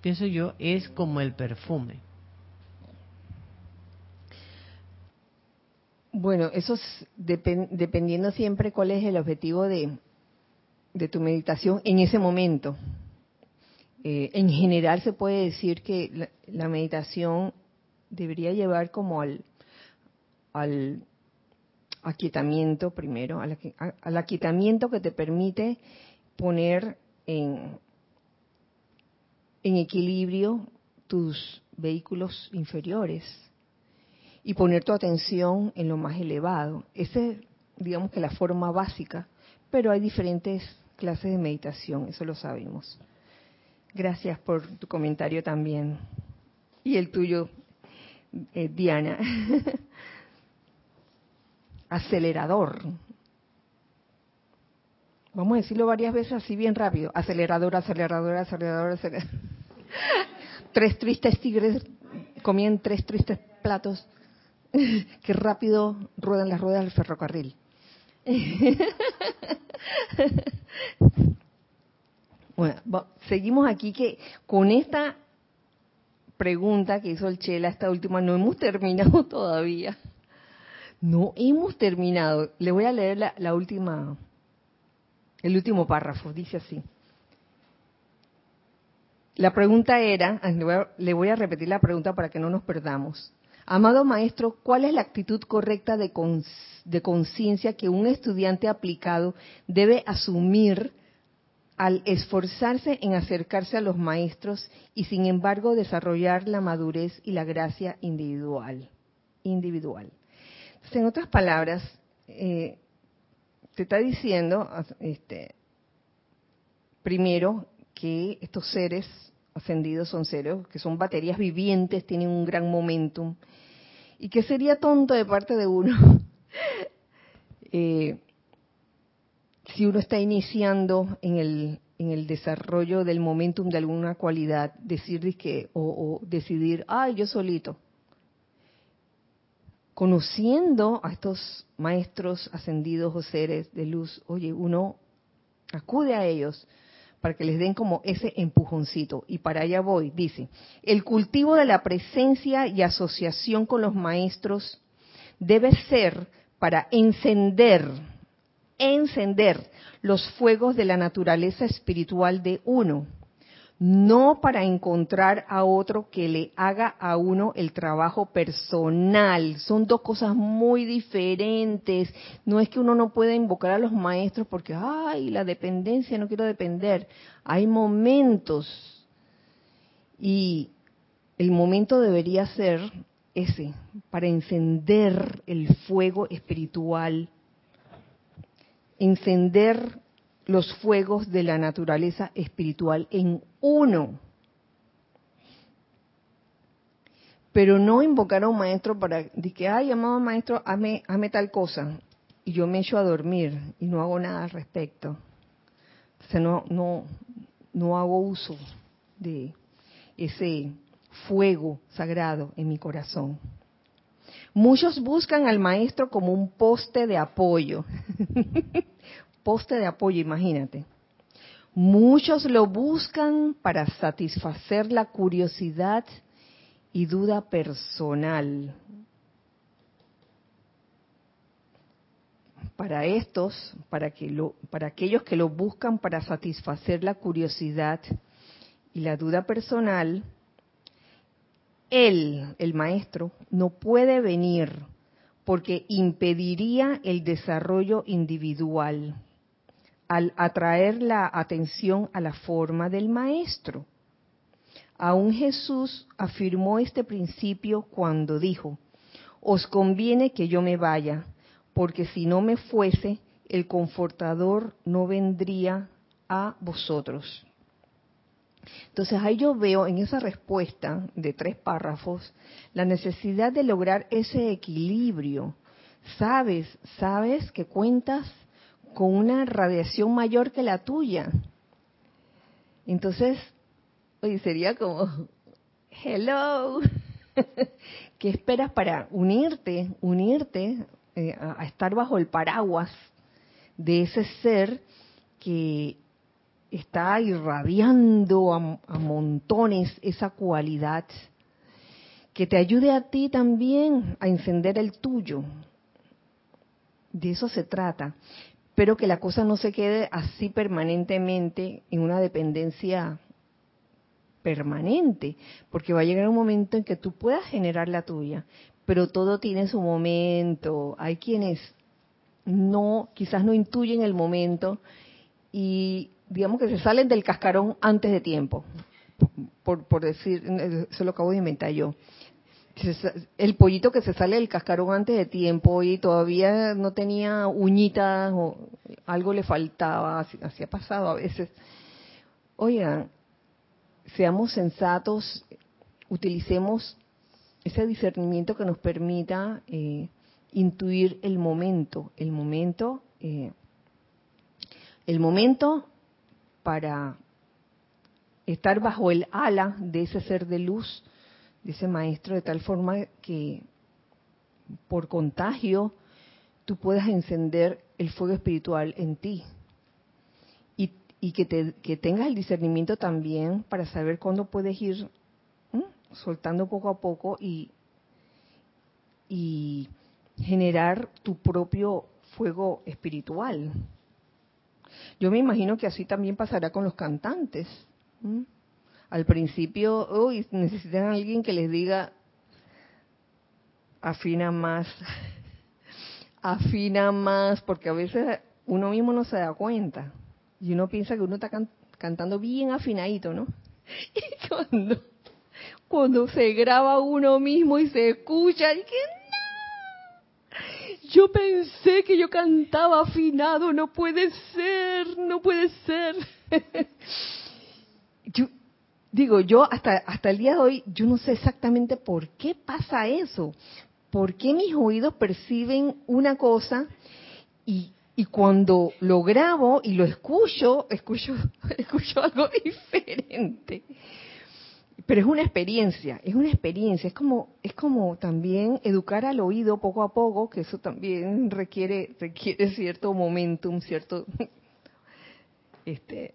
pienso yo, es como el perfume. Bueno, eso es dependiendo siempre cuál es el objetivo de, de tu meditación en ese momento. Eh, en general se puede decir que la, meditación debería llevar como al, al aquietamiento primero, al, aquietamiento que te permite poner en, en equilibrio tus vehículos inferiores y poner tu atención en lo más elevado. Esa es, digamos que la forma básica, pero hay diferentes clases de meditación, eso lo sabemos. Gracias por tu comentario también. Y el tuyo, eh, Diana. acelerador. Vamos a decirlo varias veces así bien rápido. Acelerador, acelerador, acelerador, acelerador. tres tristes tigres comían tres tristes platos que rápido ruedan las ruedas del ferrocarril. bueno, seguimos aquí que con esta pregunta que hizo el Chela, esta última, no hemos terminado todavía. No hemos terminado. Le voy a leer la, última, el último párrafo. Dice así. La pregunta era, ah, le voy, a, repetir la pregunta para que no nos perdamos. Amado maestro, ¿cuál es la actitud correcta de conciencia que un estudiante aplicado debe asumir al esforzarse en acercarse a los maestros y sin embargo desarrollar la madurez y la gracia individual? Individual en otras palabras, eh, te está diciendo, este, primero, que estos seres ascendidos son seres que son baterías vivientes, tienen un gran momentum. Y que sería tonto de parte de uno eh, si uno está iniciando en el, desarrollo del momentum de alguna cualidad, decir que, o, o decidir, ay, yo solito. Conociendo a estos maestros ascendidos o seres de luz, oye, uno acude a ellos para que les den como ese empujoncito. Y para allá voy, dice, el cultivo de la presencia y asociación con los maestros debe ser para encender, encender los fuegos de la naturaleza espiritual de uno no para encontrar a otro que le haga a uno el trabajo personal. Son dos cosas muy diferentes. No es que uno no pueda invocar a los maestros porque, ay, la dependencia, no quiero depender. Hay momentos y el momento debería ser ese, para encender el fuego espiritual, encender los fuegos de la naturaleza espiritual en uno. Pero no invocar a un maestro para decir que, ay, amado maestro, hazme, tal cosa. Y yo me echo a dormir y no hago nada al respecto. O sea, no, no, no hago uso de ese fuego sagrado en mi corazón. Muchos buscan al maestro como un poste de apoyo. poste de apoyo, imagínate. Muchos lo buscan para satisfacer la curiosidad y duda personal. Para estos, para, que lo, para aquellos que lo buscan para satisfacer la curiosidad y la duda personal, él, el maestro, no puede venir porque impediría el desarrollo individual al atraer la atención a la forma del maestro. Aún Jesús afirmó este principio cuando dijo, os conviene que yo me vaya, porque si no me fuese, el confortador no vendría a vosotros. Entonces ahí yo veo en esa respuesta de tres párrafos la necesidad de lograr ese equilibrio. Sabes, sabes que cuentas con una radiación mayor que la tuya. Entonces, oye, sería como, hello, ¿qué esperas para unirte, unirte eh, a, estar bajo el paraguas de ese ser que está irradiando a, montones esa cualidad? Que te ayude a ti también a encender el tuyo. De eso se trata pero que la cosa no se quede así permanentemente en una dependencia permanente, porque va a llegar un momento en que tú puedas generar la tuya, pero todo tiene su momento. Hay quienes no, quizás no intuyen el momento y digamos que se salen del cascarón antes de tiempo, por, por decir, eso lo acabo de inventar yo el pollito que se sale del cascarón antes de tiempo y todavía no tenía uñitas o algo le faltaba, así, ha pasado a veces. Oigan, seamos sensatos, utilicemos ese discernimiento que nos permita eh, intuir el momento, el momento, eh, el momento para estar bajo el ala de ese ser de luz dice maestro, de tal forma que por contagio tú puedas encender el fuego espiritual en ti. Y, que, te, que tengas el discernimiento también para saber cuándo puedes ir soltando poco a poco y, y generar tu propio fuego espiritual. Yo me imagino que así también pasará con los cantantes al principio, uy, necesitan a alguien que les diga, afina más, afina más, porque a veces uno mismo no se da cuenta y uno piensa que uno está cantando bien afinadito, ¿no? Y cuando, cuando se graba uno mismo y se escucha, y que no, yo pensé que yo cantaba afinado, no puede ser, no puede ser. yo, digo, yo hasta, hasta el día de hoy, yo no sé exactamente por qué pasa eso. ¿Por qué mis oídos perciben una cosa y, y cuando lo grabo y lo escucho, escucho, escucho algo diferente? Pero es una experiencia, es una experiencia, es como, es como también educar al oído poco a poco, que eso también requiere, requiere cierto momentum, cierto, este,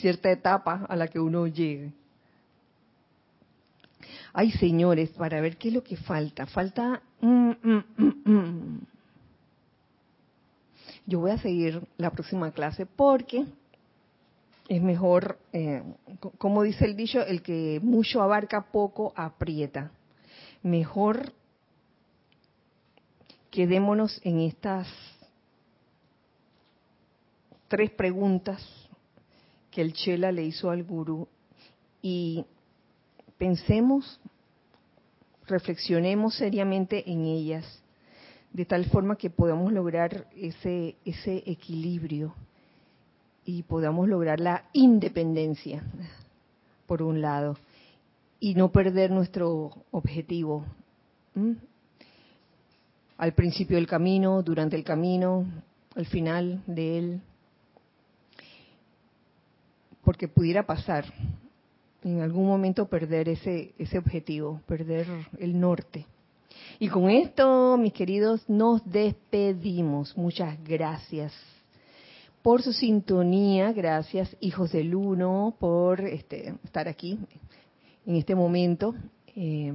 cierta etapa a la que uno llegue. Ay, señores, para ver qué es lo que falta. Falta... Mm, mm, mm, Yo voy a seguir la próxima clase porque es mejor, eh, como dice el dicho, el que mucho abarca, poco aprieta. Mejor quedémonos en estas tres preguntas que el Chela le hizo al gurú y pensemos, reflexionemos seriamente en ellas, de tal forma que podamos lograr ese, ese equilibrio y podamos lograr la independencia, por un lado, y no perder nuestro objetivo. Al principio del camino, durante el camino, al final de él, porque pudiera pasar en algún momento perder ese, ese objetivo, perder el norte. Y con esto, mis queridos, nos despedimos. Muchas gracias por su sintonía, gracias hijos del uno por este, estar aquí en este momento. Eh,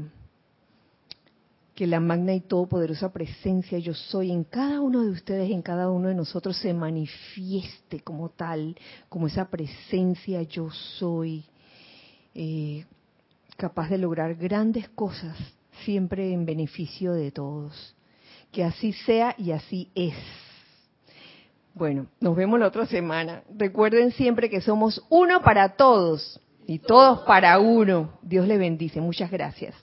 que la magna y todopoderosa presencia yo soy en cada uno de ustedes, en cada uno de nosotros se manifieste como tal, como esa presencia yo soy, eh, capaz de lograr grandes cosas, siempre en beneficio de todos. Que así sea y así es. Bueno, nos vemos la otra semana. Recuerden siempre que somos uno para todos y todos para uno. Dios le bendice. Muchas gracias.